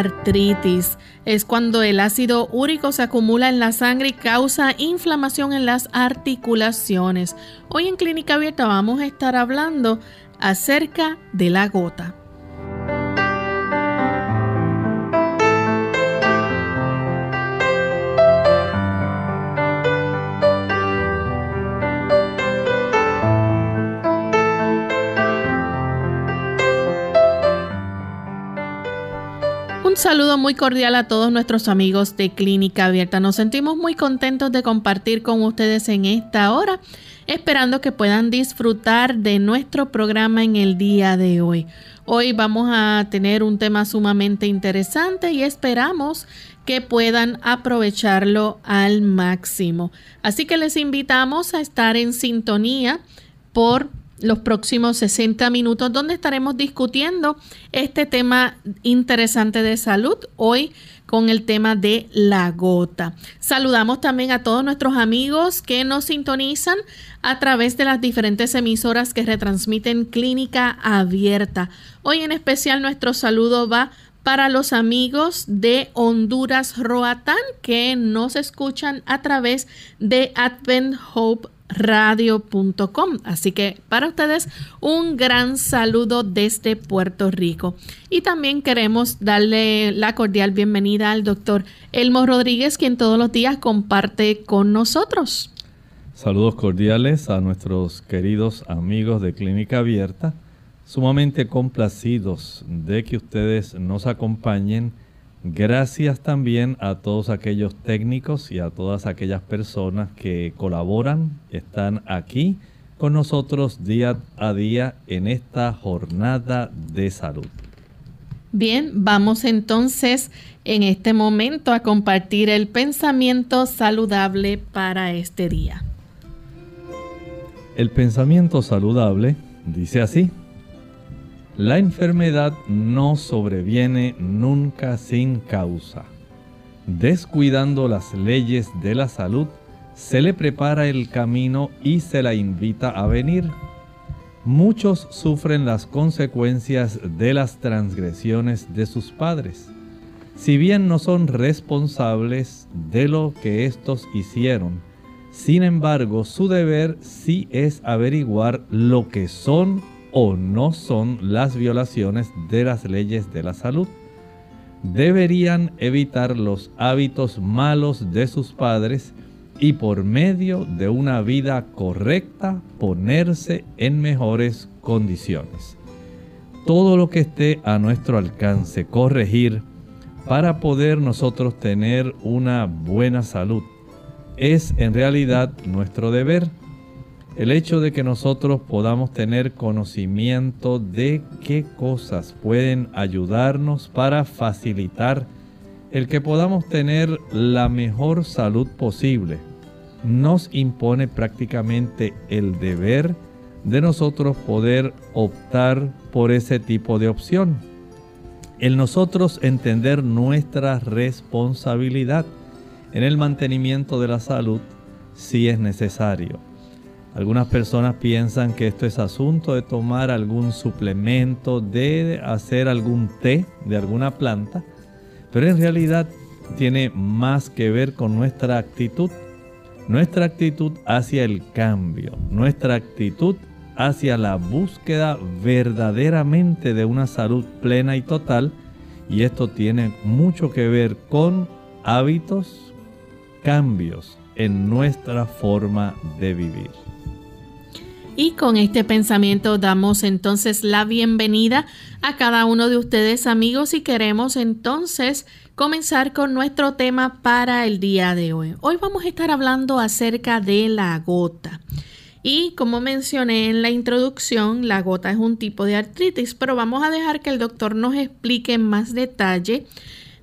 Artritis. Es cuando el ácido úrico se acumula en la sangre y causa inflamación en las articulaciones. Hoy en Clínica Abierta vamos a estar hablando acerca de la gota. Saludo muy cordial a todos nuestros amigos de Clínica Abierta. Nos sentimos muy contentos de compartir con ustedes en esta hora, esperando que puedan disfrutar de nuestro programa en el día de hoy. Hoy vamos a tener un tema sumamente interesante y esperamos que puedan aprovecharlo al máximo. Así que les invitamos a estar en sintonía por los próximos 60 minutos donde estaremos discutiendo este tema interesante de salud hoy con el tema de la gota. Saludamos también a todos nuestros amigos que nos sintonizan a través de las diferentes emisoras que retransmiten Clínica Abierta. Hoy en especial nuestro saludo va para los amigos de Honduras Roatán que nos escuchan a través de Advent Hope radio.com. Así que para ustedes un gran saludo desde Puerto Rico. Y también queremos darle la cordial bienvenida al doctor Elmo Rodríguez, quien todos los días comparte con nosotros. Saludos cordiales a nuestros queridos amigos de Clínica Abierta, sumamente complacidos de que ustedes nos acompañen Gracias también a todos aquellos técnicos y a todas aquellas personas que colaboran, están aquí con nosotros día a día en esta jornada de salud. Bien, vamos entonces en este momento a compartir el pensamiento saludable para este día. El pensamiento saludable dice así. La enfermedad no sobreviene nunca sin causa. Descuidando las leyes de la salud, se le prepara el camino y se la invita a venir. Muchos sufren las consecuencias de las transgresiones de sus padres. Si bien no son responsables de lo que éstos hicieron, sin embargo su deber sí es averiguar lo que son o no son las violaciones de las leyes de la salud. Deberían evitar los hábitos malos de sus padres y por medio de una vida correcta ponerse en mejores condiciones. Todo lo que esté a nuestro alcance corregir para poder nosotros tener una buena salud es en realidad nuestro deber el hecho de que nosotros podamos tener conocimiento de qué cosas pueden ayudarnos para facilitar el que podamos tener la mejor salud posible, nos impone prácticamente el deber de nosotros poder optar por ese tipo de opción. El nosotros entender nuestra responsabilidad en el mantenimiento de la salud si es necesario. Algunas personas piensan que esto es asunto de tomar algún suplemento, de hacer algún té de alguna planta, pero en realidad tiene más que ver con nuestra actitud. Nuestra actitud hacia el cambio, nuestra actitud hacia la búsqueda verdaderamente de una salud plena y total. Y esto tiene mucho que ver con hábitos, cambios en nuestra forma de vivir. Y con este pensamiento damos entonces la bienvenida a cada uno de ustedes amigos y queremos entonces comenzar con nuestro tema para el día de hoy. Hoy vamos a estar hablando acerca de la gota. Y como mencioné en la introducción, la gota es un tipo de artritis, pero vamos a dejar que el doctor nos explique en más detalle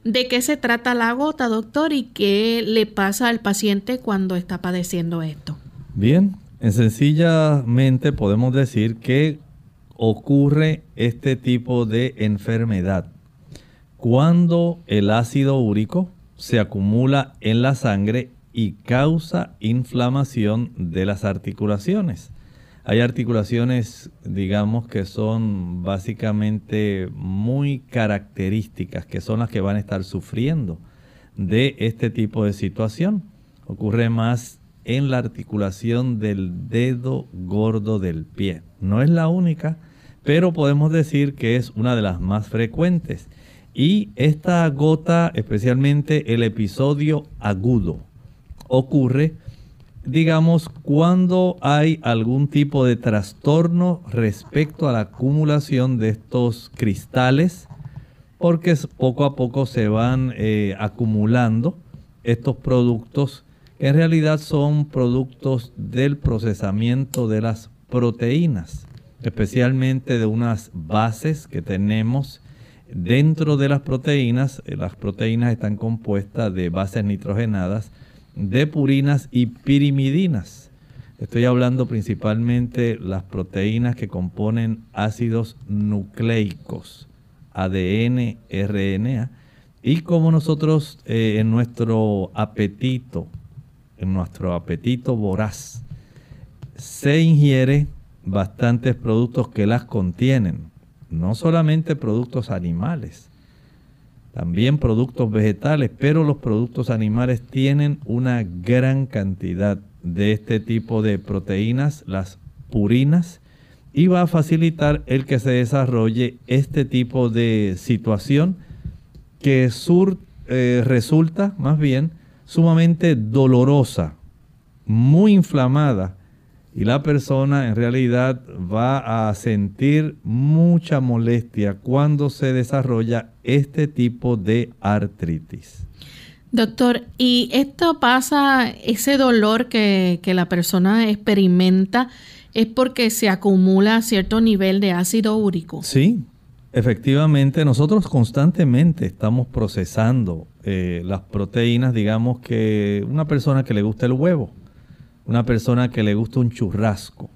de qué se trata la gota, doctor, y qué le pasa al paciente cuando está padeciendo esto. Bien, en sencillamente podemos decir que ocurre este tipo de enfermedad cuando el ácido úrico se acumula en la sangre y causa inflamación de las articulaciones. Hay articulaciones, digamos, que son básicamente muy características, que son las que van a estar sufriendo de este tipo de situación. Ocurre más en la articulación del dedo gordo del pie. No es la única, pero podemos decir que es una de las más frecuentes. Y esta gota, especialmente el episodio agudo, ocurre, digamos, cuando hay algún tipo de trastorno respecto a la acumulación de estos cristales, porque poco a poco se van eh, acumulando estos productos que en realidad son productos del procesamiento de las proteínas, especialmente de unas bases que tenemos dentro de las proteínas. Eh, las proteínas están compuestas de bases nitrogenadas de purinas y pirimidinas. Estoy hablando principalmente las proteínas que componen ácidos nucleicos, ADN, RNA, y como nosotros eh, en nuestro apetito, en nuestro apetito voraz, se ingiere bastantes productos que las contienen, no solamente productos animales, también productos vegetales, pero los productos animales tienen una gran cantidad de este tipo de proteínas, las purinas, y va a facilitar el que se desarrolle este tipo de situación que sur, eh, resulta más bien sumamente dolorosa, muy inflamada y la persona en realidad va a sentir mucha molestia cuando se desarrolla este tipo de artritis. Doctor, ¿y esto pasa, ese dolor que, que la persona experimenta, es porque se acumula cierto nivel de ácido úrico? Sí, efectivamente, nosotros constantemente estamos procesando eh, las proteínas, digamos que una persona que le gusta el huevo, una persona que le gusta un churrasco,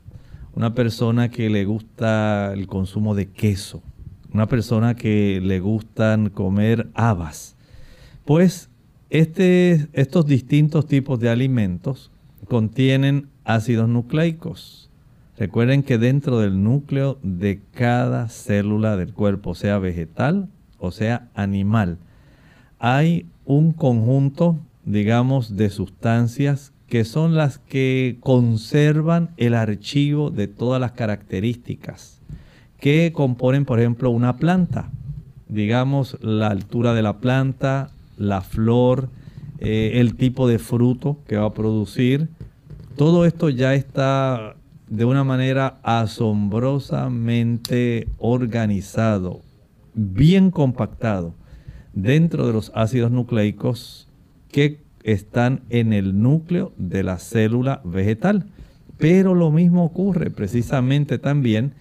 una persona que le gusta el consumo de queso, una persona que le gustan comer habas. Pues este, estos distintos tipos de alimentos contienen ácidos nucleicos. Recuerden que dentro del núcleo de cada célula del cuerpo, sea vegetal o sea animal, hay un conjunto, digamos, de sustancias que son las que conservan el archivo de todas las características que componen, por ejemplo, una planta. Digamos, la altura de la planta, la flor, eh, el tipo de fruto que va a producir. Todo esto ya está de una manera asombrosamente organizado, bien compactado dentro de los ácidos nucleicos que están en el núcleo de la célula vegetal. Pero lo mismo ocurre precisamente también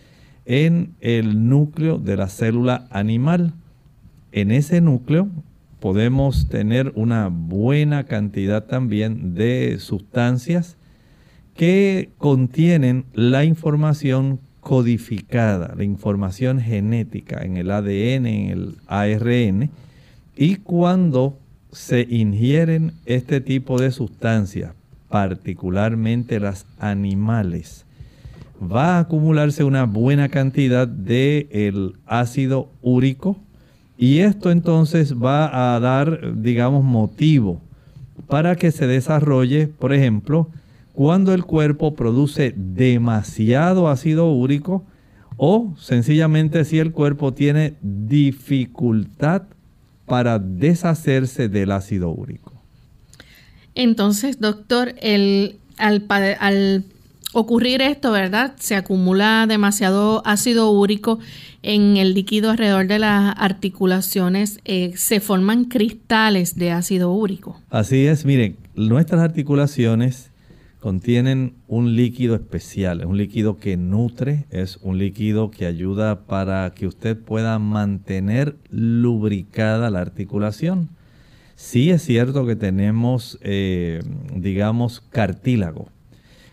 en el núcleo de la célula animal. En ese núcleo podemos tener una buena cantidad también de sustancias que contienen la información codificada, la información genética en el ADN, en el ARN, y cuando se ingieren este tipo de sustancias, particularmente las animales, va a acumularse una buena cantidad de el ácido úrico y esto entonces va a dar, digamos, motivo para que se desarrolle, por ejemplo, cuando el cuerpo produce demasiado ácido úrico o sencillamente si el cuerpo tiene dificultad para deshacerse del ácido úrico. Entonces, doctor, el, al, al ocurrir esto, ¿verdad? Se acumula demasiado ácido úrico en el líquido alrededor de las articulaciones, eh, se forman cristales de ácido úrico. Así es, miren, nuestras articulaciones contienen un líquido especial, es un líquido que nutre, es un líquido que ayuda para que usted pueda mantener lubricada la articulación. Sí es cierto que tenemos, eh, digamos, cartílago,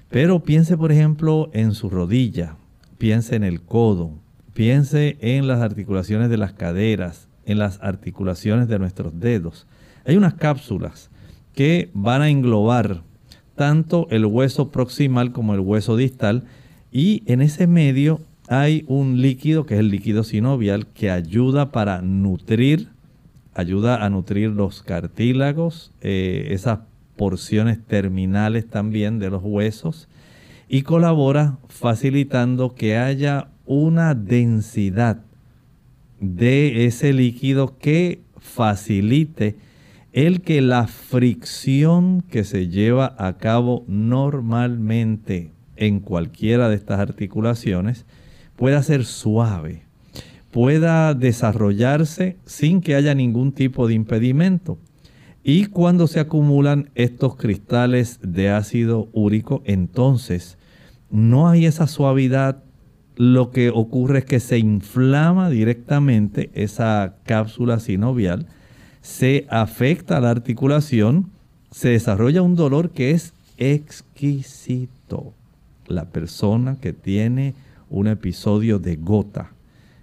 pero piense, por ejemplo, en su rodilla, piense en el codo, piense en las articulaciones de las caderas, en las articulaciones de nuestros dedos. Hay unas cápsulas que van a englobar tanto el hueso proximal como el hueso distal y en ese medio hay un líquido que es el líquido sinovial que ayuda para nutrir, ayuda a nutrir los cartílagos, eh, esas porciones terminales también de los huesos y colabora facilitando que haya una densidad de ese líquido que facilite el que la fricción que se lleva a cabo normalmente en cualquiera de estas articulaciones pueda ser suave, pueda desarrollarse sin que haya ningún tipo de impedimento. Y cuando se acumulan estos cristales de ácido úrico, entonces no hay esa suavidad. Lo que ocurre es que se inflama directamente esa cápsula sinovial, se afecta la articulación, se desarrolla un dolor que es exquisito. La persona que tiene un episodio de gota,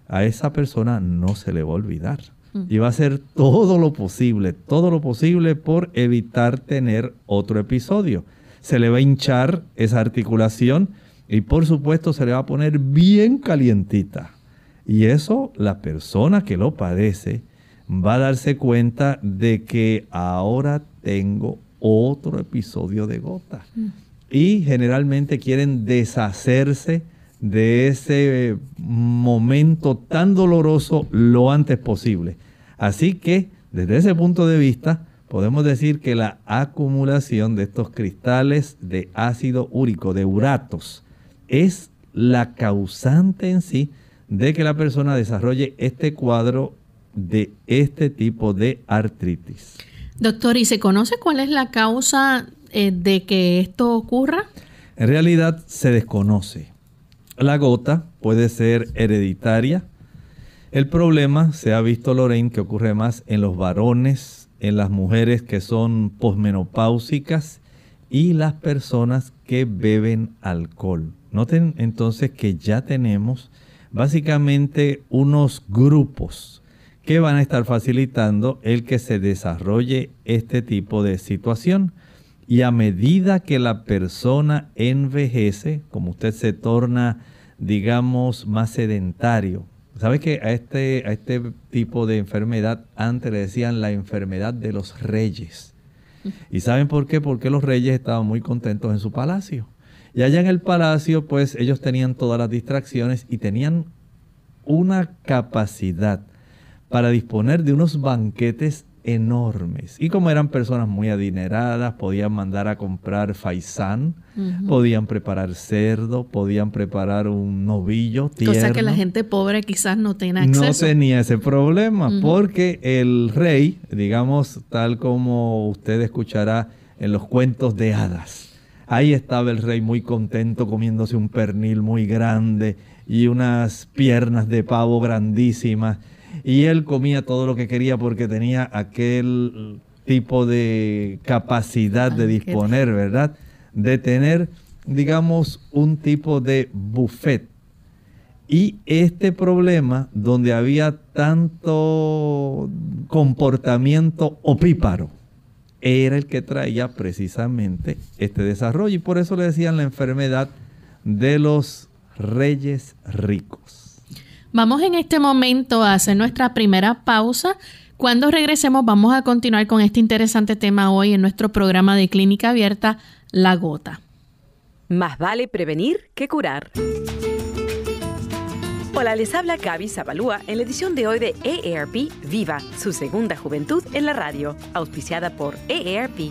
a esa persona no se le va a olvidar y va a hacer todo lo posible, todo lo posible por evitar tener otro episodio. Se le va a hinchar esa articulación y por supuesto se le va a poner bien calientita. Y eso la persona que lo padece va a darse cuenta de que ahora tengo otro episodio de gota. Mm. Y generalmente quieren deshacerse de ese momento tan doloroso lo antes posible. Así que desde ese punto de vista podemos decir que la acumulación de estos cristales de ácido úrico, de uratos, es la causante en sí de que la persona desarrolle este cuadro de este tipo de artritis. Doctor, ¿y se conoce cuál es la causa eh, de que esto ocurra? En realidad se desconoce. La gota puede ser hereditaria. El problema se ha visto, Lorraine, que ocurre más en los varones, en las mujeres que son posmenopáusicas y las personas que beben alcohol. Noten entonces que ya tenemos básicamente unos grupos que van a estar facilitando el que se desarrolle este tipo de situación. Y a medida que la persona envejece, como usted se torna, digamos, más sedentario, ¿sabe que a este, a este tipo de enfermedad antes le decían la enfermedad de los reyes? ¿Y saben por qué? Porque los reyes estaban muy contentos en su palacio. Y allá en el palacio, pues ellos tenían todas las distracciones y tenían una capacidad para disponer de unos banquetes enormes. Y como eran personas muy adineradas, podían mandar a comprar faisán, podían preparar cerdo, podían preparar un novillo tierno. Cosa que la gente pobre quizás no tenía acceso. No tenía ese problema, porque el rey, digamos, tal como usted escuchará en los cuentos de hadas, ahí estaba el rey muy contento comiéndose un pernil muy grande y unas piernas de pavo grandísimas y él comía todo lo que quería porque tenía aquel tipo de capacidad de disponer, ¿verdad? De tener digamos, un tipo de buffet. Y este problema, donde había tanto comportamiento opíparo, era el que traía precisamente este desarrollo. Y por eso le decían la enfermedad de los reyes ricos. Vamos en este momento a hacer nuestra primera pausa. Cuando regresemos vamos a continuar con este interesante tema hoy en nuestro programa de clínica abierta, La Gota. Más vale prevenir que curar. Hola, les habla Gaby Zabalúa en la edición de hoy de EARP Viva, su segunda juventud en la radio, auspiciada por EARP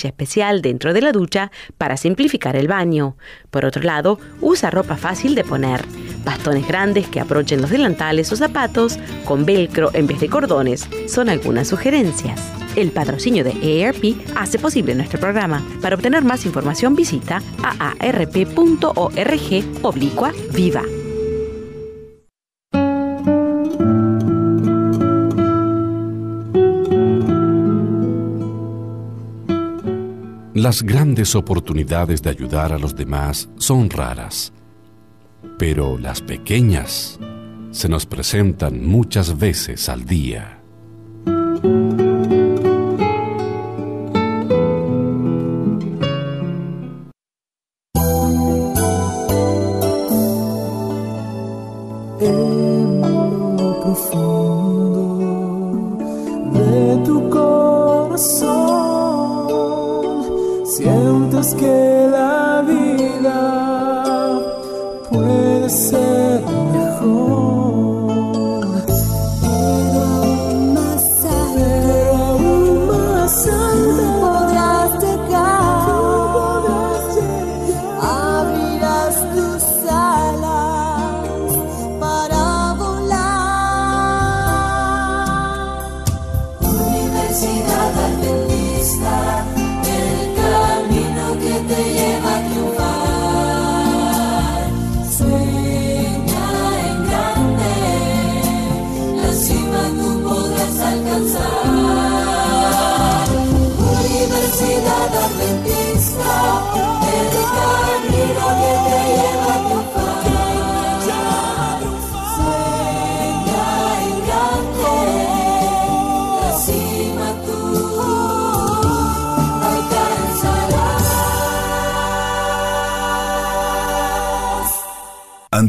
especial dentro de la ducha para simplificar el baño. Por otro lado, usa ropa fácil de poner, bastones grandes que aprochen los delantales o zapatos con velcro en vez de cordones. Son algunas sugerencias. El patrocinio de EARP hace posible nuestro programa. Para obtener más información visita aarp.org oblicua viva. Las grandes oportunidades de ayudar a los demás son raras, pero las pequeñas se nos presentan muchas veces al día.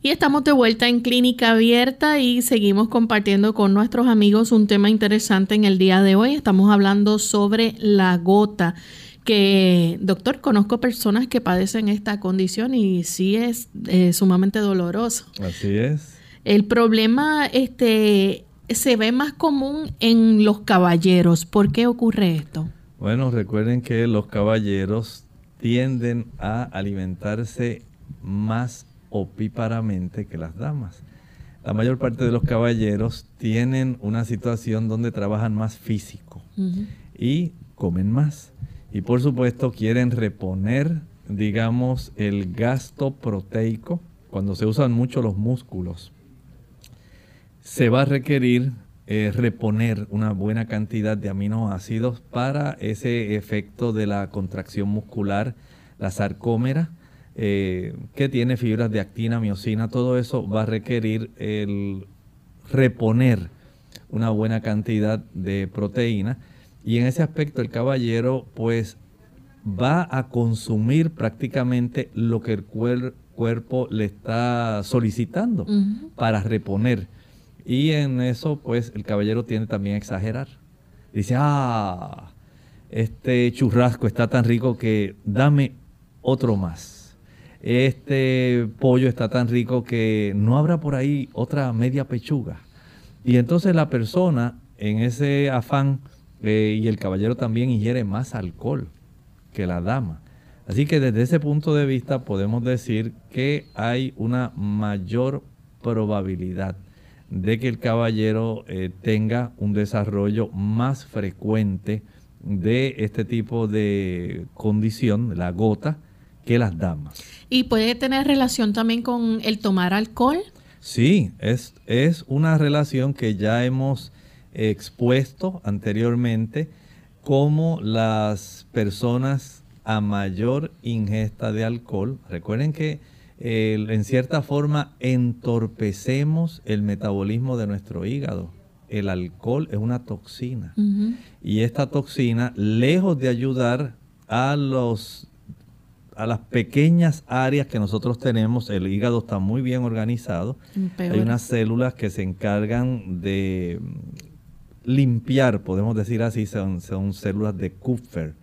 Y estamos de vuelta en Clínica Abierta y seguimos compartiendo con nuestros amigos un tema interesante en el día de hoy. Estamos hablando sobre la gota, que, doctor, conozco personas que padecen esta condición y sí es eh, sumamente doloroso. Así es. El problema este, se ve más común en los caballeros. ¿Por qué ocurre esto? Bueno, recuerden que los caballeros tienden a alimentarse más opíparamente que las damas. La mayor parte de los caballeros tienen una situación donde trabajan más físico y comen más. Y por supuesto quieren reponer, digamos, el gasto proteico cuando se usan mucho los músculos, se va a requerir eh, reponer una buena cantidad de aminoácidos para ese efecto de la contracción muscular, la sarcómera, eh, que tiene fibras de actina, miocina, todo eso va a requerir el reponer una buena cantidad de proteína y en ese aspecto el caballero pues va a consumir prácticamente lo que el cuerpo le está solicitando para reponer. Y en eso pues el caballero tiende también a exagerar. Dice, ah, este churrasco está tan rico que dame otro más este pollo está tan rico que no habrá por ahí otra media pechuga. Y entonces la persona en ese afán eh, y el caballero también ingiere más alcohol que la dama. Así que desde ese punto de vista podemos decir que hay una mayor probabilidad de que el caballero eh, tenga un desarrollo más frecuente de este tipo de condición, la gota, que las damas. ¿Y puede tener relación también con el tomar alcohol? Sí, es, es una relación que ya hemos expuesto anteriormente, como las personas a mayor ingesta de alcohol, recuerden que en cierta forma entorpecemos el metabolismo de nuestro hígado. El alcohol es una toxina y esta toxina, lejos de ayudar a los a las pequeñas áreas que nosotros tenemos, el hígado está muy bien organizado. Hay unas células que se encargan de limpiar, podemos decir así, son, son células de Kupfer.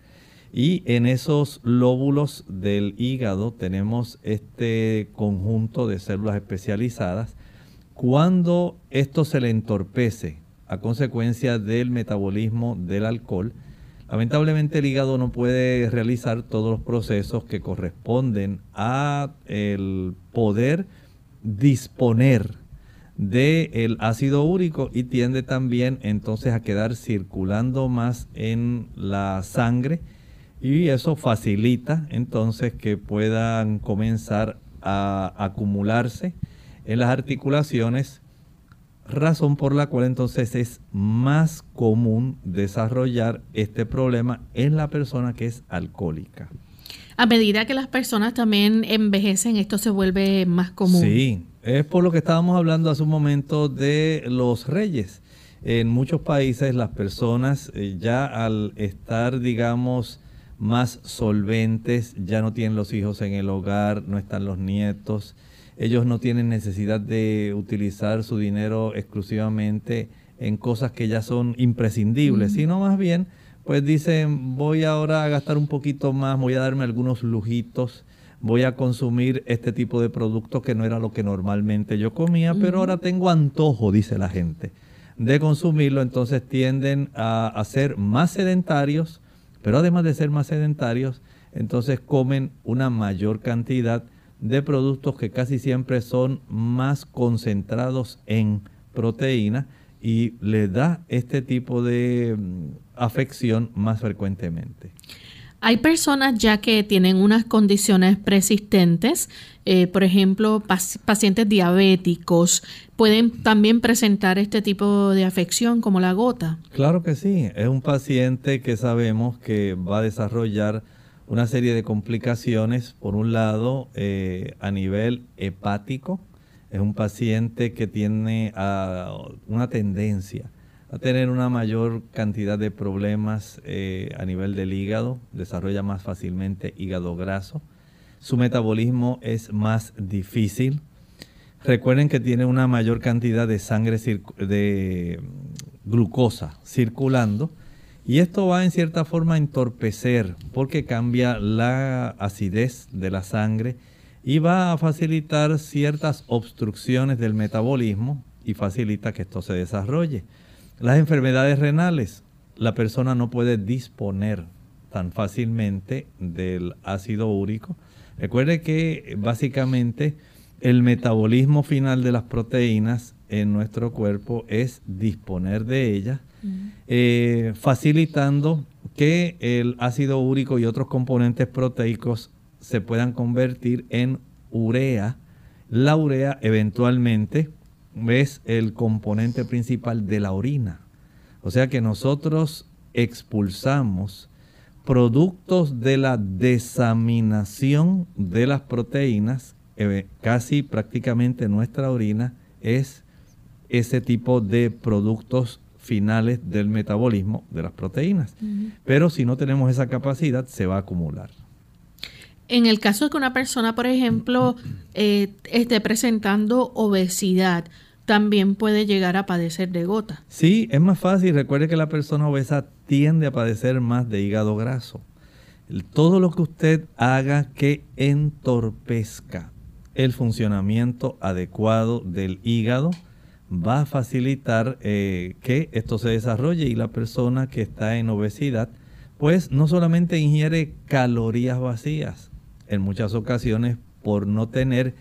Y en esos lóbulos del hígado tenemos este conjunto de células especializadas. Cuando esto se le entorpece a consecuencia del metabolismo del alcohol, Lamentablemente el hígado no puede realizar todos los procesos que corresponden a el poder disponer del ácido úrico y tiende también entonces a quedar circulando más en la sangre y eso facilita entonces que puedan comenzar a acumularse en las articulaciones razón por la cual entonces es más común desarrollar este problema en la persona que es alcohólica. A medida que las personas también envejecen, esto se vuelve más común. Sí, es por lo que estábamos hablando hace un momento de los reyes. En muchos países las personas eh, ya al estar, digamos, más solventes, ya no tienen los hijos en el hogar, no están los nietos, ellos no tienen necesidad de utilizar su dinero exclusivamente en cosas que ya son imprescindibles, sino más bien, pues dicen, voy ahora a gastar un poquito más, voy a darme algunos lujitos, voy a consumir este tipo de productos que no era lo que normalmente yo comía, pero ahora tengo antojo, dice la gente, de consumirlo, entonces tienden a, a ser más sedentarios, pero además de ser más sedentarios, entonces comen una mayor cantidad de productos que casi siempre son más concentrados en proteína y le da este tipo de mm, afección más frecuentemente. Hay personas ya que tienen unas condiciones persistentes, eh, por ejemplo, pacientes diabéticos, pueden también presentar este tipo de afección como la gota. Claro que sí, es un paciente que sabemos que va a desarrollar una serie de complicaciones. Por un lado, eh, a nivel hepático, es un paciente que tiene ah, una tendencia a tener una mayor cantidad de problemas eh, a nivel del hígado, desarrolla más fácilmente hígado graso, su metabolismo es más difícil. Recuerden que tiene una mayor cantidad de sangre de glucosa circulando y esto va en cierta forma a entorpecer porque cambia la acidez de la sangre y va a facilitar ciertas obstrucciones del metabolismo y facilita que esto se desarrolle. Las enfermedades renales, la persona no puede disponer tan fácilmente del ácido úrico. Recuerde que básicamente el metabolismo final de las proteínas en nuestro cuerpo es disponer de ellas eh, facilitando que el ácido úrico y otros componentes proteicos se puedan convertir en urea La urea eventualmente es el componente principal de la orina. O sea que nosotros expulsamos productos de la desaminación de las proteínas, eh, casi prácticamente nuestra orina es ese tipo de productos finales del metabolismo de las proteínas. Pero si no tenemos esa capacidad, se va a acumular. En el caso de que una persona, por ejemplo, eh, esté presentando obesidad, también puede llegar a padecer de gota. Sí, es más fácil. Recuerde que la persona obesa tiende a padecer más de hígado graso. Todo lo que usted haga que entorpezca el funcionamiento adecuado del hígado va a facilitar eh, que esto se desarrolle y la persona que está en obesidad pues no solamente ingiere calorías vacías, en muchas ocasiones por no tener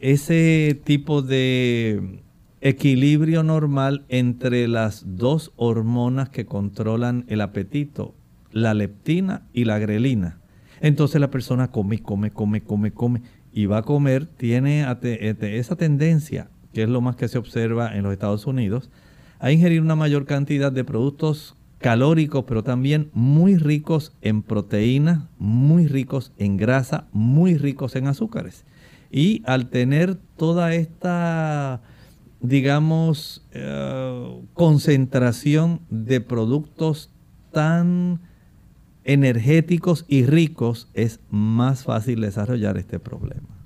ese tipo de equilibrio normal entre las dos hormonas que controlan el apetito, la leptina y la grelina. Entonces la persona come, come, come, come, come y va a comer, tiene esa tendencia, que es lo más que se observa en los Estados Unidos, a ingerir una mayor cantidad de productos calóricos, pero también muy ricos en proteínas, muy ricos en grasa, muy ricos en azúcares. Y al tener toda esta digamos, eh, concentración de productos tan energéticos y ricos, es más fácil desarrollar este problema.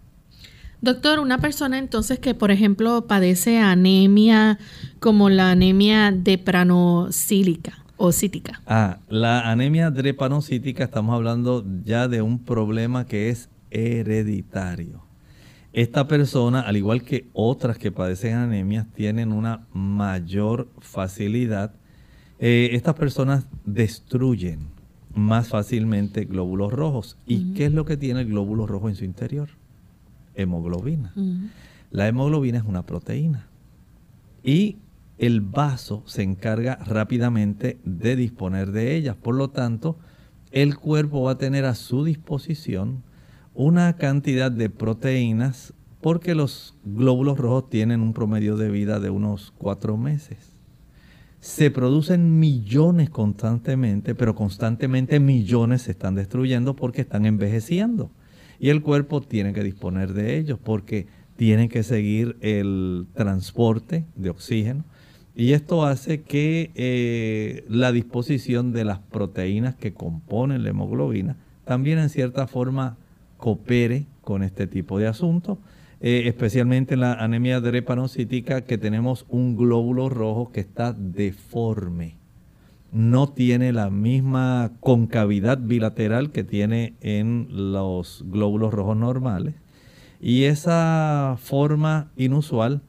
Doctor, una persona entonces que, por ejemplo, padece anemia como la anemia depranosílica o cítica. Ah, la anemia drepanocítica estamos hablando ya de un problema que es hereditario. Esta persona, al igual que otras que padecen anemias, tienen una mayor facilidad. Eh, estas personas destruyen más fácilmente glóbulos rojos. ¿Y qué es lo que tiene el glóbulo rojo en su interior? Hemoglobina. La hemoglobina es una proteína. Y el vaso se encarga rápidamente de disponer de ellas. Por lo tanto, el cuerpo va a tener a su disposición una cantidad de proteínas porque los glóbulos rojos tienen un promedio de vida de unos cuatro meses. Se producen millones constantemente, pero constantemente millones se están destruyendo porque están envejeciendo. Y el cuerpo tiene que disponer de ellos porque tiene que seguir el transporte de oxígeno. Y esto hace que eh, la disposición de las proteínas que componen la hemoglobina también en cierta forma coopere con este tipo de asuntos, eh, especialmente en la anemia drepanocítica que tenemos un glóbulo rojo que está deforme. No tiene la misma concavidad bilateral que tiene en los glóbulos rojos normales. Y esa forma inusual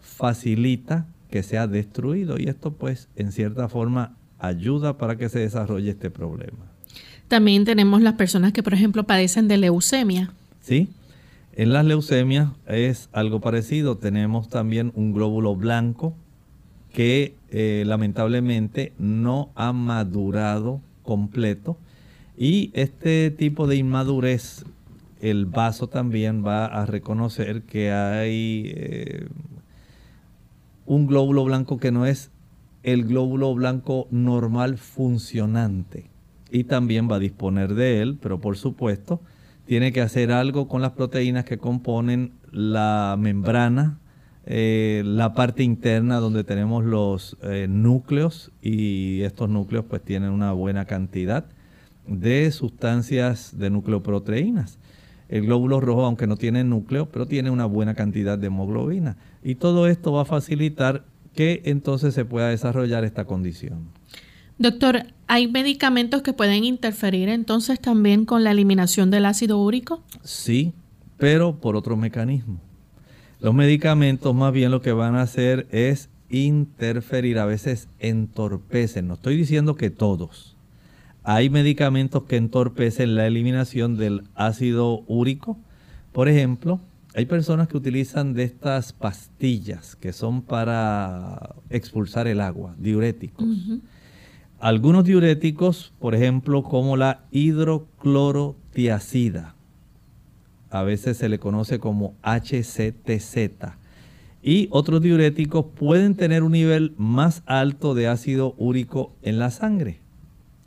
facilita que sea destruido y esto pues en cierta forma ayuda para que se desarrolle este problema. También tenemos las personas que, por ejemplo, padecen de leucemia. Sí, en las leucemias es algo parecido. Tenemos también un glóbulo blanco que eh, lamentablemente no ha madurado completo. Y este tipo de inmadurez, el vaso también va a reconocer que hay eh, un glóbulo blanco que no es el glóbulo blanco normal funcionante y también va a disponer de él, pero por supuesto tiene que hacer algo con las proteínas que componen la membrana, eh, la parte interna donde tenemos los eh, núcleos y estos núcleos pues tienen una buena cantidad de sustancias de nucleoproteínas. El glóbulo rojo, aunque no tiene núcleo, pero tiene una buena cantidad de hemoglobina. Y todo esto va a facilitar que entonces se pueda desarrollar esta condición. Doctor, ¿hay medicamentos que pueden interferir entonces también con la eliminación del ácido úrico? Sí, pero por otro mecanismo. Los medicamentos más bien lo que van a hacer es interferir, a veces entorpecen. No estoy diciendo que todos. Hay medicamentos que entorpecen la eliminación del ácido úrico. Por ejemplo, hay personas que utilizan de estas pastillas que son para expulsar el agua, diuréticos. Algunos diuréticos, por ejemplo, como la hidroclorotiacida. A veces se le conoce como HCTZ. Y otros diuréticos pueden tener un nivel más alto de ácido úrico en la sangre.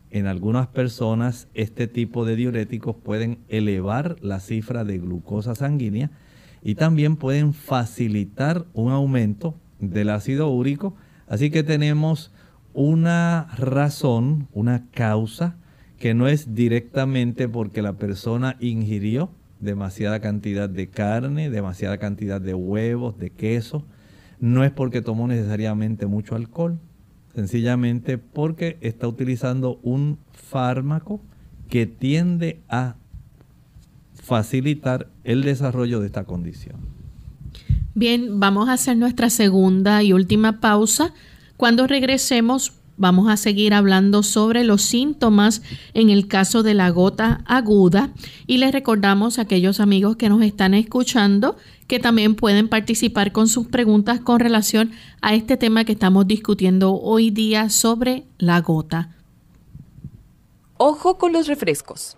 En algunas personas este tipo de diuréticos pueden elevar la cifra de glucosa sanguínea y también pueden facilitar un aumento del ácido úrico. Así que tenemos una razón, una causa que no es directamente porque la persona ingirió demasiada cantidad de carne, demasiada cantidad de huevos, de queso. No es porque tomó necesariamente mucho alcohol, sencillamente porque está utilizando un fármaco que tiende a facilitar el desarrollo de esta condición. Bien, vamos a hacer nuestra segunda y última pausa. Cuando regresemos Vamos a seguir hablando sobre los síntomas en el caso de la gota aguda y les recordamos a aquellos amigos que nos están escuchando que también pueden participar con sus preguntas con relación a este tema que estamos discutiendo hoy día sobre la gota. Ojo con los refrescos.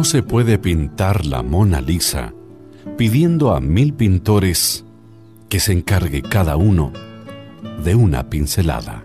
No se puede pintar la Mona Lisa pidiendo a mil pintores que se encargue cada uno de una pincelada.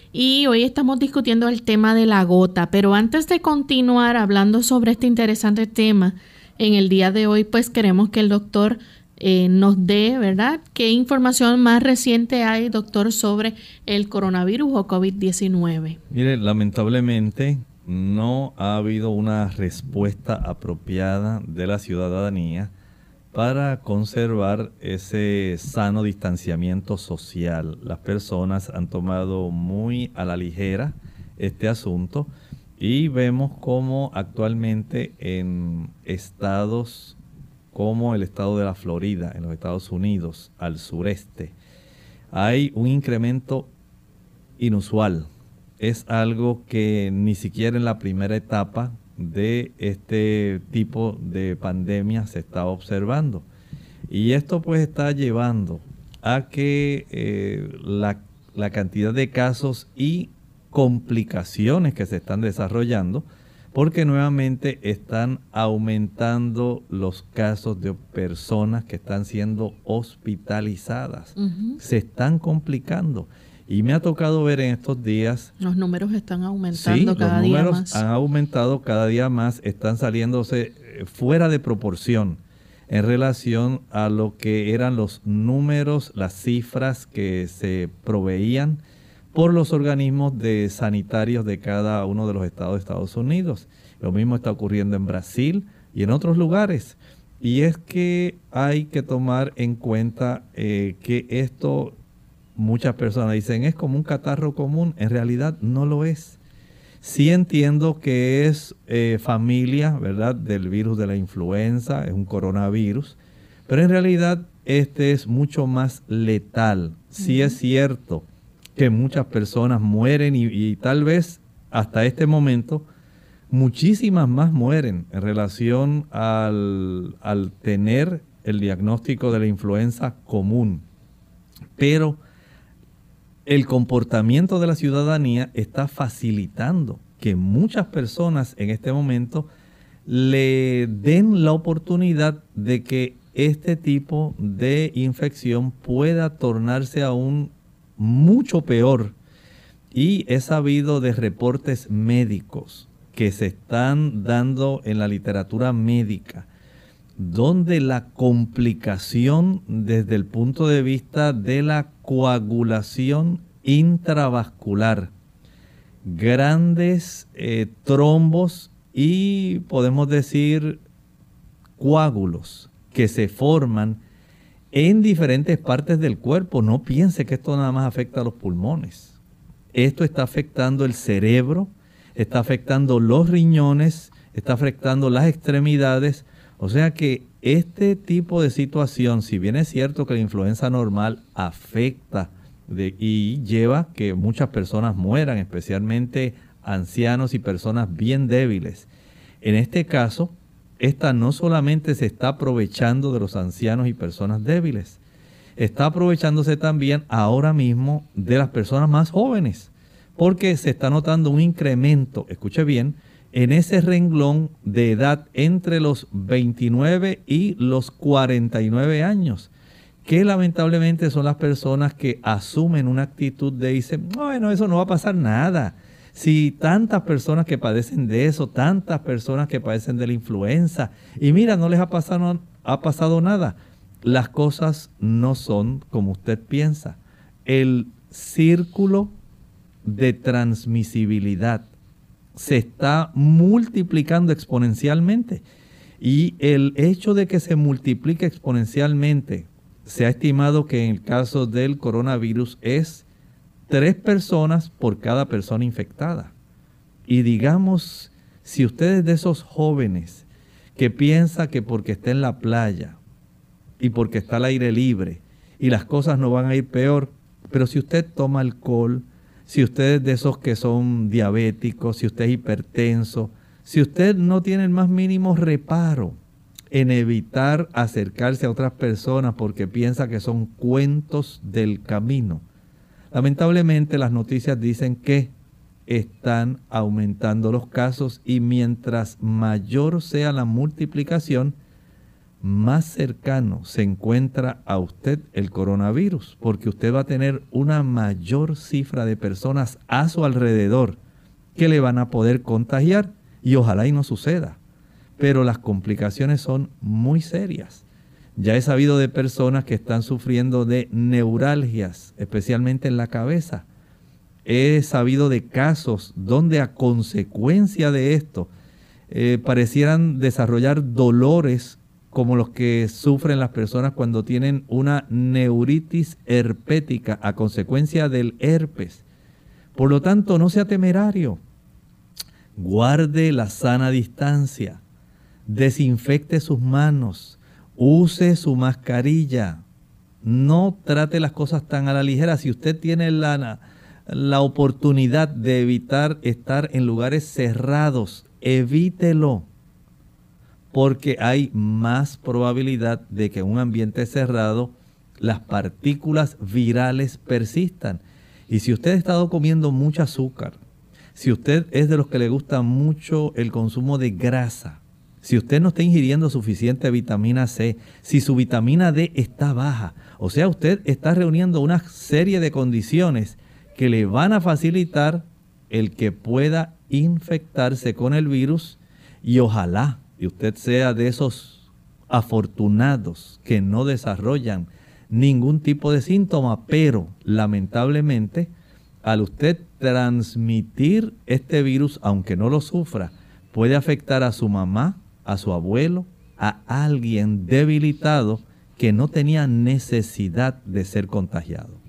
Y hoy estamos discutiendo el tema de la gota, pero antes de continuar hablando sobre este interesante tema, en el día de hoy pues queremos que el doctor eh, nos dé, ¿verdad? ¿Qué información más reciente hay, doctor, sobre el coronavirus o COVID-19? Mire, lamentablemente no ha habido una respuesta apropiada de la ciudadanía para conservar ese sano distanciamiento social. Las personas han tomado muy a la ligera este asunto y vemos cómo actualmente en estados como el estado de la Florida, en los Estados Unidos, al sureste, hay un incremento inusual. Es algo que ni siquiera en la primera etapa de este tipo de pandemia se está observando. Y esto pues está llevando a que eh, la, la cantidad de casos y complicaciones que se están desarrollando, porque nuevamente están aumentando los casos de personas que están siendo hospitalizadas. Se están complicando. Y me ha tocado ver en estos días... Los números están aumentando cada día más. Los números han aumentado cada día más, están saliéndose eh, fuera de proporción. en relación a lo que eran los números, las cifras que se proveían por los organismos de sanitarios de cada uno de los estados de Estados Unidos. Lo mismo está ocurriendo en Brasil y en otros lugares. Y es que hay que tomar en cuenta eh, que esto, muchas personas dicen, es como un catarro común. En realidad no lo es. Sí entiendo que es eh, familia, ¿verdad?, del virus de la influenza, es un coronavirus, pero en realidad este es mucho más letal. Sí es cierto que muchas personas mueren y, tal vez hasta este momento muchísimas más mueren en relación al, al tener el diagnóstico de la influenza común. Pero el comportamiento de la ciudadanía está facilitando que muchas personas en este momento le den la oportunidad de que este tipo de infección pueda tornarse aún mucho peor. Y he sabido de reportes médicos que se están dando en la literatura médica, donde la complicación desde el punto de vista de la coagulación intravascular, grandes eh, trombos y podemos decir coágulos que se forman en diferentes partes del cuerpo. No piense que esto nada más afecta a los pulmones. Esto está afectando el cerebro, está afectando los riñones, está afectando las extremidades. O sea que este tipo de situación, si bien es cierto que la influenza normal afecta y lleva que muchas personas mueran, especialmente ancianos y personas bien débiles, en este caso, esta no solamente se está aprovechando de los ancianos y personas débiles, está aprovechándose también ahora mismo de las personas más jóvenes, porque se está notando un incremento, escuche bien, en ese renglón de edad entre los 29 y los 49 años, que lamentablemente son las personas que asumen una actitud de decir, bueno, eso no va a pasar nada. Si tantas personas que padecen de eso, tantas personas que padecen de la influenza, y mira, no les ha pasado, ha pasado nada. Las cosas no son como usted piensa. El círculo de transmisibilidad se está multiplicando exponencialmente. Y el hecho de que se multiplique exponencialmente, se ha estimado que en el caso del coronavirus es tres personas por cada persona infectada. Y digamos, si usted es de esos jóvenes que piensa que porque está en la playa y porque está al aire libre y las cosas no van a ir peor, pero si usted toma alcohol, si usted es de esos que son diabéticos, si usted es hipertenso, si usted no tiene el más mínimo reparo en evitar acercarse a otras personas porque piensa que son cuentos del camino. Lamentablemente las noticias dicen que están aumentando los casos y mientras mayor sea la multiplicación, más cercano se encuentra a usted el coronavirus, porque usted va a tener una mayor cifra de personas a su alrededor que le van a poder contagiar y ojalá y no suceda. Pero las complicaciones son muy serias. Ya he sabido de personas que están sufriendo de neuralgias, especialmente en la cabeza. He sabido de casos donde a consecuencia de esto eh, parecieran desarrollar dolores como los que sufren las personas cuando tienen una neuritis herpética a consecuencia del herpes. Por lo tanto, no sea temerario. Guarde la sana distancia. Desinfecte sus manos. Use su mascarilla. No trate las cosas tan a la ligera. Si usted tiene la, la oportunidad de evitar estar en lugares cerrados, evítelo porque hay más probabilidad de que en un ambiente cerrado las partículas virales persistan. Y si usted ha estado comiendo mucho azúcar, si usted es de los que le gusta mucho el consumo de grasa, si usted no está ingiriendo suficiente vitamina C, si su vitamina D está baja, o sea, usted está reuniendo una serie de condiciones que le van a facilitar el que pueda infectarse con el virus y ojalá y usted sea de esos afortunados que no desarrollan ningún tipo de síntoma, pero lamentablemente al usted transmitir este virus, aunque no lo sufra, puede afectar a su mamá, a su abuelo, a alguien debilitado que no tenía necesidad de ser contagiado.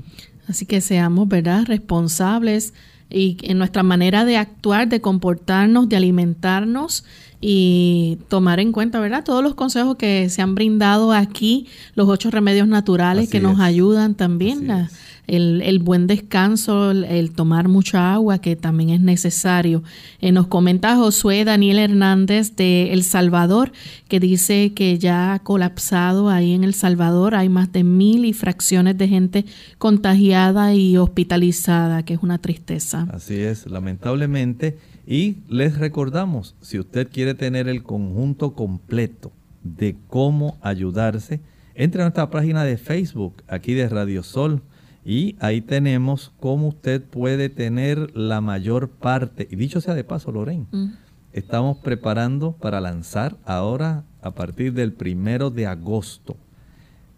Así que seamos, ¿verdad?, responsables y en nuestra manera de actuar, de comportarnos, de alimentarnos y tomar en cuenta, ¿verdad? Todos los consejos que se han brindado aquí, los ocho remedios naturales que nos ayudan también el, buen descanso, el, tomar mucha agua, que también es necesario. Eh, nos comenta Josué Daniel Hernández de El Salvador, que dice que ya ha colapsado ahí en El Salvador. Hay más de mil y fracciones de gente contagiada y hospitalizada, que es una tristeza. Así es, lamentablemente. Y les recordamos, si usted quiere tener el conjunto completo de cómo ayudarse, entre a nuestra página de Facebook, aquí de Radio Sol y ahí tenemos cómo usted puede tener la mayor parte. Y dicho sea de paso, Lorraine, mm. estamos preparando para lanzar ahora a partir del primero de agosto.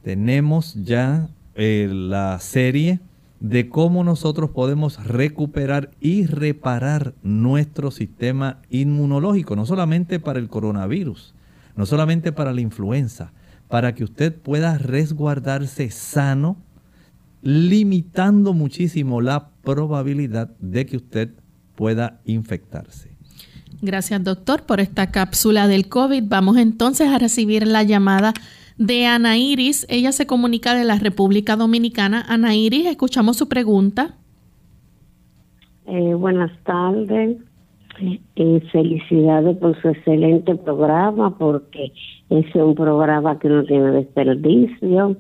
Tenemos ya eh, la serie de cómo nosotros podemos recuperar y reparar nuestro sistema inmunológico, no solamente para el coronavirus, no solamente para la influenza, para que usted pueda resguardarse sano limitando muchísimo la probabilidad de que usted pueda infectarse. Gracias doctor por esta cápsula del COVID. Vamos entonces a recibir la llamada de Ana Iris. Ella se comunica de la República Dominicana. Ana Iris, escuchamos su pregunta. Eh, buenas tardes. Eh, felicidades por su excelente programa porque es un programa que no tiene desperdicio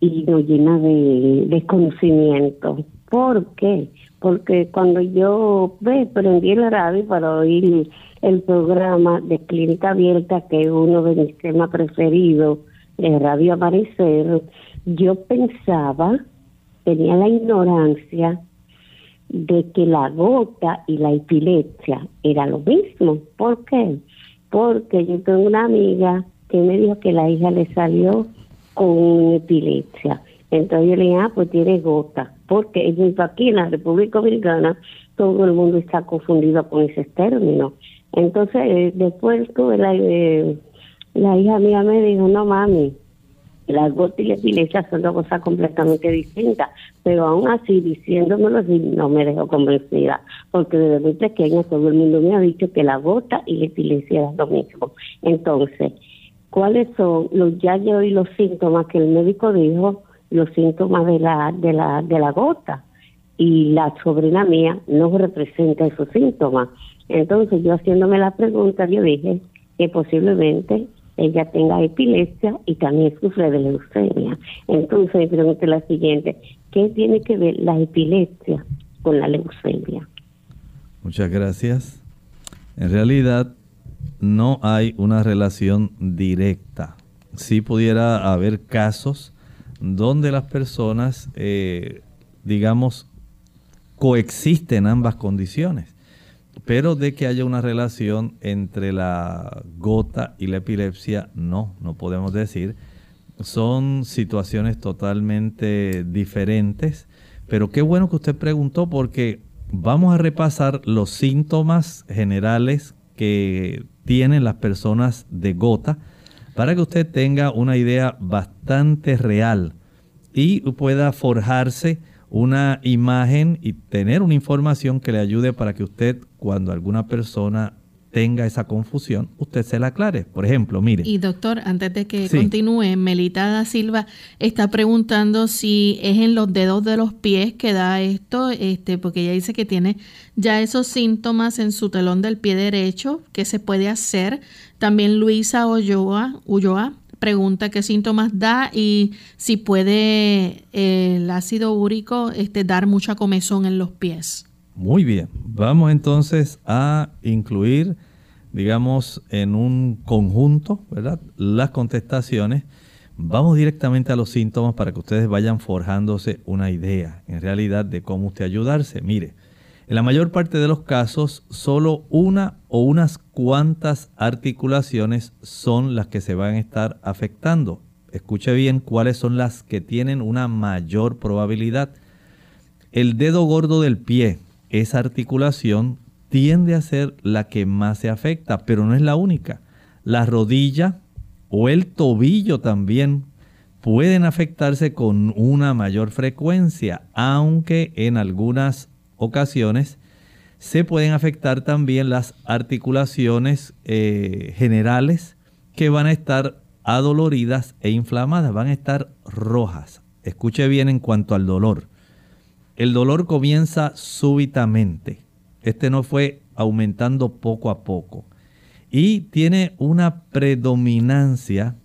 y nos llena de, de conocimiento. ¿Por qué? Porque cuando yo ve, prendí la radio para oír el programa de Clínica Abierta, que es uno de mis temas preferidos de Radio Amanecer, yo pensaba, tenía la ignorancia de que la gota y la epilepsia era lo mismo. ¿Por qué? Porque yo tengo una amiga que me dijo que la hija le salió con epilepsia. Entonces yo le dije, ah, pues tiene gota, porque aquí en la República Dominicana todo el mundo está confundido con ese término. Entonces eh, después tuve la, eh, la hija mía me dijo, no mami, la gota y la epilepsia son dos cosas completamente distintas, pero aún así diciéndomelo así no me dejó convencida, porque desde muy pequeña todo el mundo me ha dicho que la gota y la epilepsia eran lo mismo. Entonces, cuáles son los ya yo y los síntomas que el médico dijo, los síntomas de la, de la, de la gota. Y la sobrina mía no representa esos síntomas. Entonces yo haciéndome la pregunta, yo dije que posiblemente ella tenga epilepsia y también sufre de leucemia. Entonces me pregunté la siguiente, ¿qué tiene que ver la epilepsia con la leucemia? Muchas gracias. En realidad, no hay una relación directa. Sí pudiera haber casos donde las personas, eh, digamos, coexisten ambas condiciones, pero de que haya una relación entre la gota y la epilepsia, no, no podemos decir. Son situaciones totalmente diferentes, pero qué bueno que usted preguntó porque vamos a repasar los síntomas generales que tienen las personas de gota para que usted tenga una idea bastante real y pueda forjarse una imagen y tener una información que le ayude para que usted cuando alguna persona tenga esa confusión, usted se la aclare. Por ejemplo, mire. Y doctor, antes de que continúe, Melita da Silva está preguntando si es en los dedos de los pies que da esto, este, porque ella dice que tiene ya esos síntomas en su telón del pie derecho, ¿qué se puede hacer? También Luisa Ulloa, Ulloa pregunta qué síntomas da y si puede eh, el ácido úrico este, dar mucha comezón en los pies. Muy bien, vamos entonces a incluir, digamos, en un conjunto, ¿verdad? Las contestaciones. Vamos directamente a los síntomas para que ustedes vayan forjándose una idea, en realidad, de cómo usted ayudarse. Mire, En la mayor parte de los casos, solo una o unas cuantas articulaciones son las que se van a estar afectando. Escuche bien cuáles son las que tienen una mayor probabilidad. El dedo gordo del pie, esa articulación tiende a ser la que más se afecta, pero no es la única. La rodilla o el tobillo también pueden afectarse con una mayor frecuencia, aunque en algunas ocasiones se pueden afectar también las articulaciones eh, generales que van a estar adoloridas e inflamadas, van a estar rojas. Escuche bien en cuanto al dolor. El dolor comienza súbitamente este no fue aumentando poco a poco. Y tiene una predominancia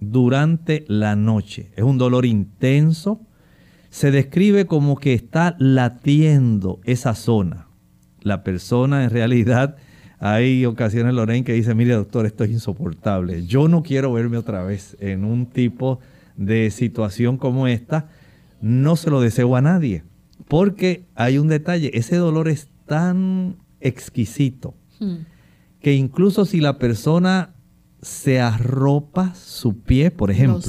durante la noche. Es un dolor intenso. Se describe como que está latiendo esa zona. La persona en realidad, hay ocasiones, Lorraine, que dice, mire doctor, esto es insoportable. Yo no quiero verme otra vez en un tipo de situación como esta. No se lo deseo a nadie. Porque hay un detalle, ese dolor es tan exquisito hmm. que incluso si la persona se arropa su pie, por ejemplo,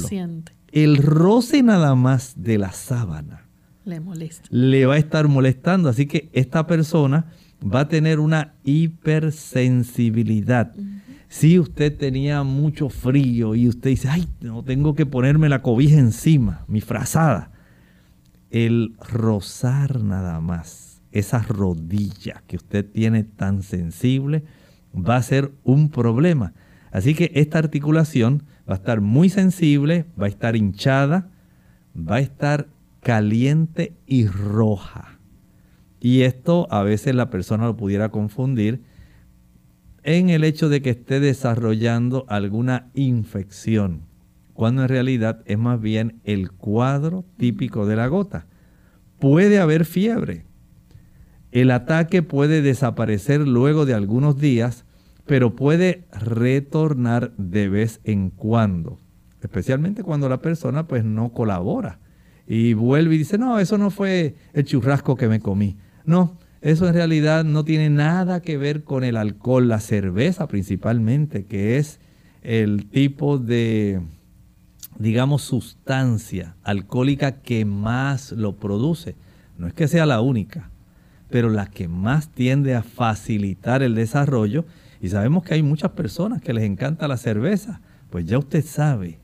el roce nada más de la sábana le molesta. Le va a estar molestando, así que esta persona va a tener una hipersensibilidad. Si usted tenía mucho frío y usted dice, ay, no tengo que ponerme la cobija encima, mi frazada. El rozar nada más esa rodilla que usted tiene tan sensible va a ser un problema. Así que esta articulación va a estar muy sensible, va a estar hinchada, va a estar caliente y roja. Y esto a veces la persona lo pudiera confundir en el hecho de que esté desarrollando alguna infección, cuando en realidad es más bien el cuadro típico de la gota. Puede haber fiebre, el ataque puede desaparecer luego de algunos días, pero puede retornar de vez en cuando, especialmente cuando la persona pues no colabora y vuelve y dice, no, eso no fue el churrasco que me comí. No, eso en realidad no tiene nada que ver con el alcohol, la cerveza principalmente, que es el tipo de, digamos, sustancia alcohólica que más lo produce. No es que sea la única, pero la que más tiende a facilitar el desarrollo, y sabemos que hay muchas personas que les encanta la cerveza, pues ya usted sabe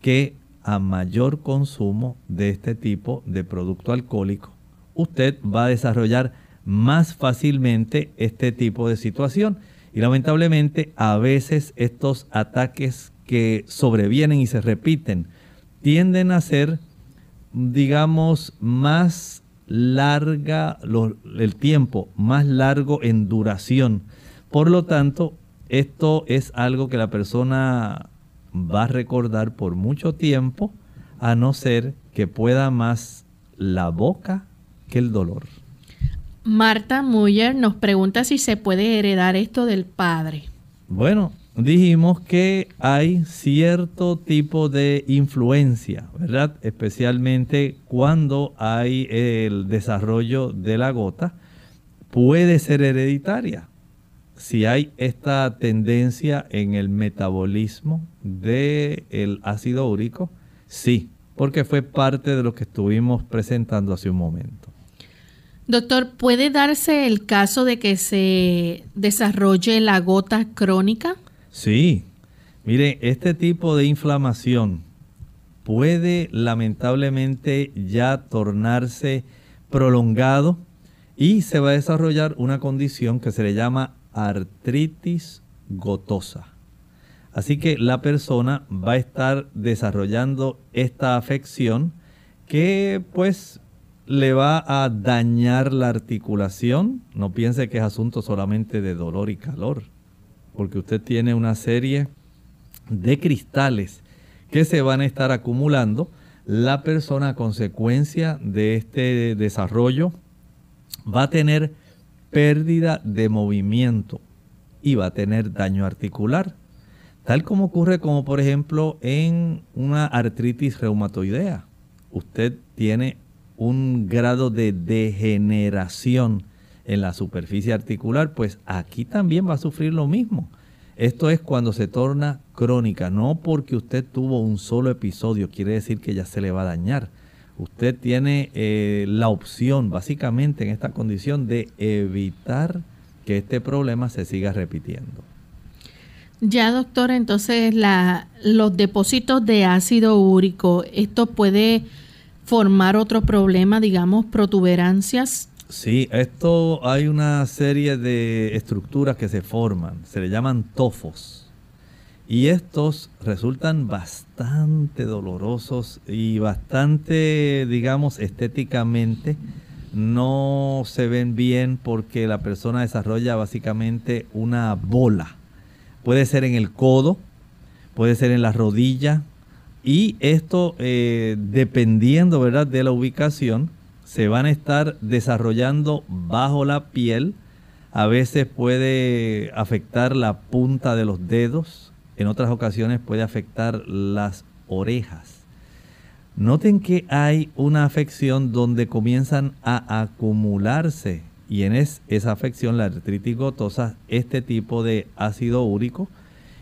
que a mayor consumo de este tipo de producto alcohólico, usted va a desarrollar más fácilmente este tipo de situación. Y lamentablemente a veces estos ataques que sobrevienen y se repiten tienden a ser, digamos, más larga, el tiempo más largo en duración. Por lo tanto, esto es algo que la persona va a recordar por mucho tiempo, a no ser que pueda más la boca que el dolor. Marta Muller nos pregunta si se puede heredar esto del padre. Bueno, dijimos que hay cierto tipo de influencia, ¿verdad? Especialmente cuando hay el desarrollo de la gota, puede ser hereditaria. Si hay esta tendencia en el metabolismo del ácido úrico, sí, porque fue parte de lo que estuvimos presentando hace un momento. Doctor, ¿puede darse el caso de que se desarrolle la gota crónica? Sí, mire, este tipo de inflamación puede lamentablemente ya tornarse prolongado y se va a desarrollar una condición que se le llama artritis gotosa. Así que la persona va a estar desarrollando esta afección que pues le va a dañar la articulación. No piense que es asunto solamente de dolor y calor porque usted tiene una serie de cristales que se van a estar acumulando. La persona a consecuencia de este desarrollo va a tener pérdida de movimiento y va a tener daño articular, tal como ocurre como por ejemplo en una artritis reumatoidea. Usted tiene un grado de degeneración en la superficie articular, pues aquí también va a sufrir lo mismo. Esto es cuando se torna crónica, no porque usted tuvo un solo episodio, quiere decir que ya se le va a dañar. Usted tiene eh, la opción, básicamente en esta condición, de evitar que este problema se siga repitiendo. Ya, doctor, entonces la, los depósitos de ácido úrico, ¿esto puede formar otro problema, digamos, protuberancias? Sí, esto hay una serie de estructuras que se forman, se le llaman tofos. Y estos resultan bastante dolorosos y bastante, digamos, estéticamente no se ven bien porque la persona desarrolla básicamente una bola puede ser en el codo, puede ser en la rodilla y esto eh, dependiendo ¿verdad? de la ubicación se van a estar desarrollando bajo la piel. A veces puede afectar la punta de los dedos, en otras ocasiones puede afectar las orejas. Noten que hay una afección donde comienzan a acumularse y en esa afección, la artritis gotosa, este tipo de ácido úrico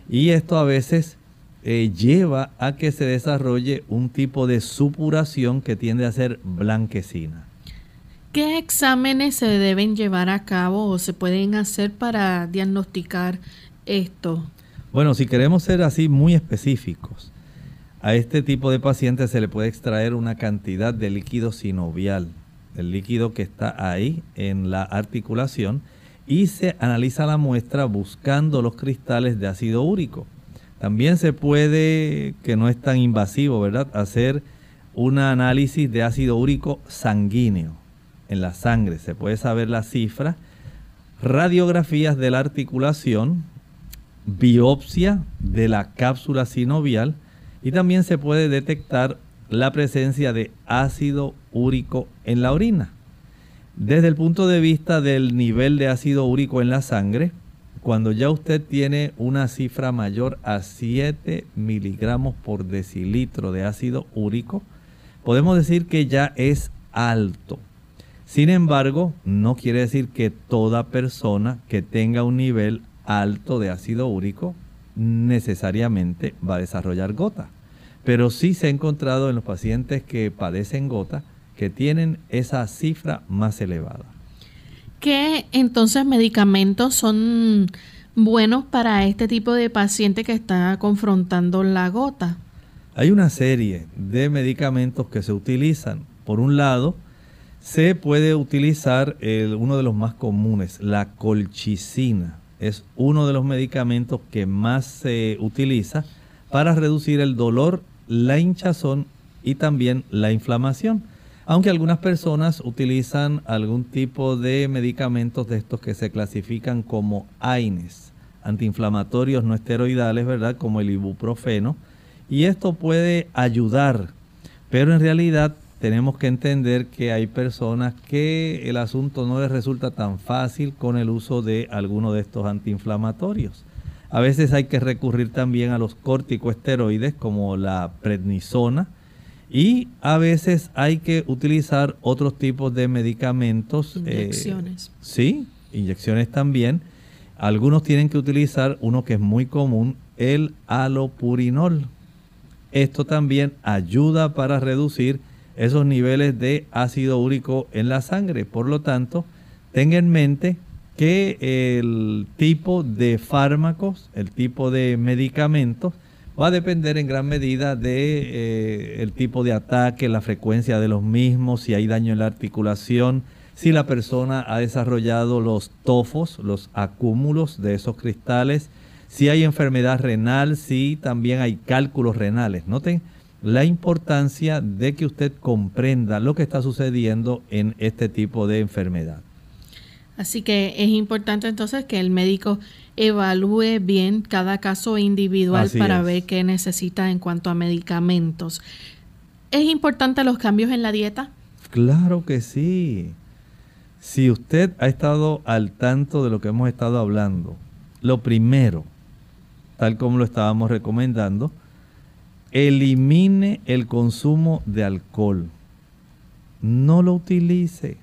y esto a veces eh, lleva a que se desarrolle un tipo de supuración que tiende a ser blanquecina. ¿Qué exámenes se deben llevar a cabo o se pueden hacer para diagnosticar esto? Bueno, si queremos ser así muy específicos, a este tipo de pacientes se le puede extraer una cantidad de líquido sinovial el líquido que está ahí en la articulación y se analiza la muestra buscando los cristales de ácido úrico. También se puede, que no es tan invasivo, ¿verdad?, hacer un análisis de ácido úrico sanguíneo en la sangre. Se puede saber la cifra, radiografías de la articulación, biopsia de la cápsula sinovial y también se puede detectar la presencia de ácido úrico en la orina. Desde el punto de vista del nivel de ácido úrico en la sangre, cuando ya usted tiene una cifra mayor a 7 miligramos por decilitro de ácido úrico, podemos decir que ya es alto. Sin embargo, no quiere decir que toda persona que tenga un nivel alto de ácido úrico necesariamente va a desarrollar gota pero sí se ha encontrado en los pacientes que padecen gota que tienen esa cifra más elevada. ¿Qué entonces medicamentos son buenos para este tipo de paciente que está confrontando la gota? Hay una serie de medicamentos que se utilizan. Por un lado, se puede utilizar uno de los más comunes, la colchicina. Es uno de los medicamentos que más se utiliza para reducir el dolor la hinchazón y también la inflamación. Aunque algunas personas utilizan algún tipo de medicamentos de estos que se clasifican como AINES, antiinflamatorios no esteroidales, ¿verdad? Como el ibuprofeno. Y esto puede ayudar, pero en realidad tenemos que entender que hay personas que el asunto no les resulta tan fácil con el uso de alguno de estos antiinflamatorios. A veces hay que recurrir también a los corticoesteroides como la prednisona y a veces hay que utilizar otros tipos de medicamentos. Eh, inyecciones. sí, inyecciones también. Algunos tienen que utilizar uno que es muy común, el alopurinol. Esto también ayuda para reducir esos niveles de ácido úrico en la sangre. Por lo tanto, tenga en mente que el tipo de fármacos, el tipo de medicamentos, va a depender en gran medida de eh, el tipo de ataque, la frecuencia de los mismos, si hay daño en la articulación, si la persona ha desarrollado los tofos, los acúmulos de esos cristales, si hay enfermedad renal, si también hay cálculos renales. Noten la importancia de que usted comprenda lo que está sucediendo en este tipo de enfermedad. Así que es importante entonces que el médico evalúe bien cada caso individual para ver qué necesita en cuanto a medicamentos. ¿Es importante los cambios en la dieta? Claro que sí. Si usted ha estado al tanto de lo que hemos estado hablando, lo primero, tal como lo estábamos recomendando, elimine el consumo de alcohol. No lo utilice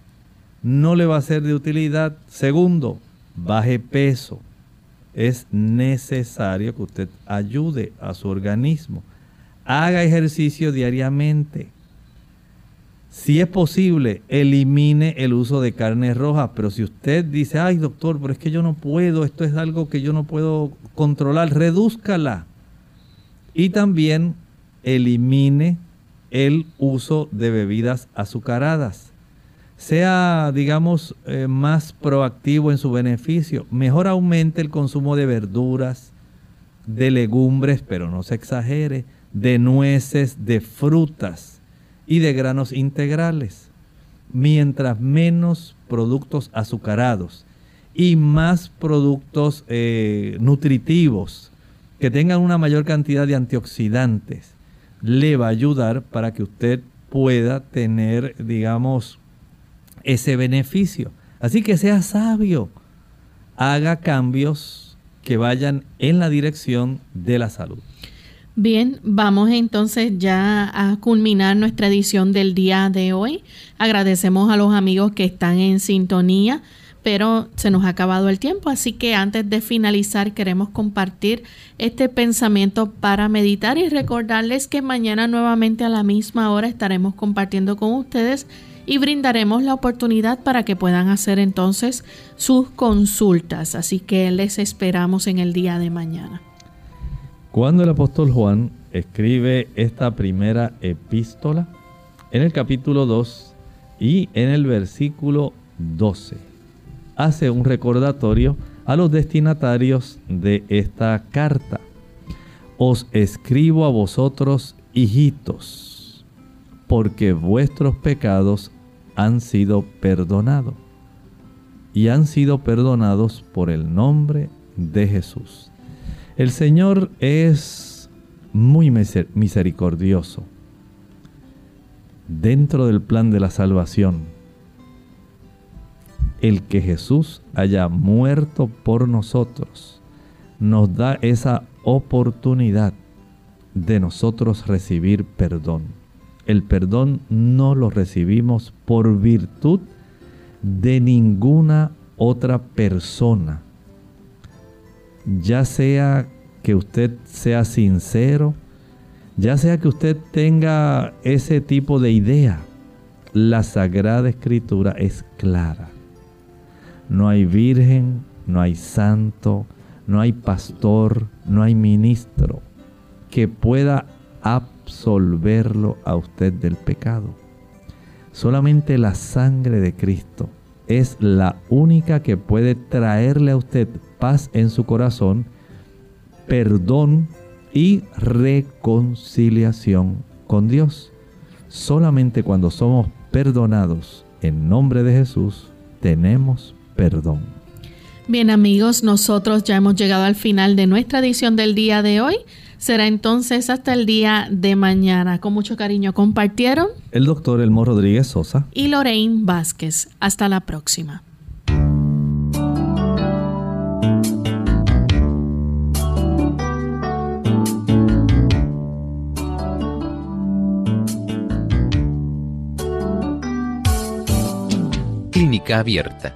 no le va a ser de utilidad. Segundo, baje peso. Es necesario que usted ayude a su organismo. Haga ejercicio diariamente. Si es posible, elimine el uso de carne roja, pero si usted dice, ay doctor, pero es que yo no puedo, esto es algo que yo no puedo controlar, redúzcala. Y también elimine el uso de bebidas azucaradas. Sea, digamos, eh, más proactivo en su beneficio. Mejor aumente el consumo de verduras, de legumbres, pero no se exagere, de nueces, de frutas y de granos integrales. Mientras menos productos azucarados y más productos eh, nutritivos que tengan una mayor cantidad de antioxidantes le va a ayudar para que usted pueda tener, digamos, ese beneficio. Así que sea sabio, haga cambios que vayan en la dirección de la salud. Bien, vamos entonces ya a culminar nuestra edición del día de hoy. Agradecemos a los amigos que están en sintonía pero se nos ha acabado el tiempo, así que antes de finalizar queremos compartir este pensamiento para meditar y recordarles que mañana nuevamente a la misma hora estaremos compartiendo con ustedes y brindaremos la oportunidad para que puedan hacer entonces sus consultas, así que les esperamos en el día de mañana. Cuando el apóstol Juan escribe esta primera epístola, en el capítulo 2 y en el versículo 12 hace un recordatorio a los destinatarios de esta carta. Os escribo a vosotros, hijitos, porque vuestros pecados han sido perdonados y han sido perdonados por el nombre de Jesús. El Señor es muy misericordioso. Dentro del plan de la salvación, el que Jesús haya muerto por nosotros nos da esa oportunidad de nosotros recibir perdón. El perdón no lo recibimos por virtud de ninguna otra persona. Ya sea que usted sea sincero, ya sea que usted tenga ese tipo de idea, la Sagrada Escritura es clara. No hay virgen, no hay santo, no hay pastor, no hay ministro que pueda absolverlo a usted del pecado. Solamente la sangre de Cristo es la única que puede traerle a usted paz en su corazón, perdón y reconciliación con Dios. Solamente cuando somos perdonados en nombre de Jesús, tenemos perdón. Bien amigos, nosotros ya hemos llegado al final de nuestra edición del día de hoy. Será entonces hasta el día de mañana. Con mucho cariño compartieron el doctor Elmo Rodríguez Sosa y Lorraine Vázquez. Hasta la próxima. Clínica Abierta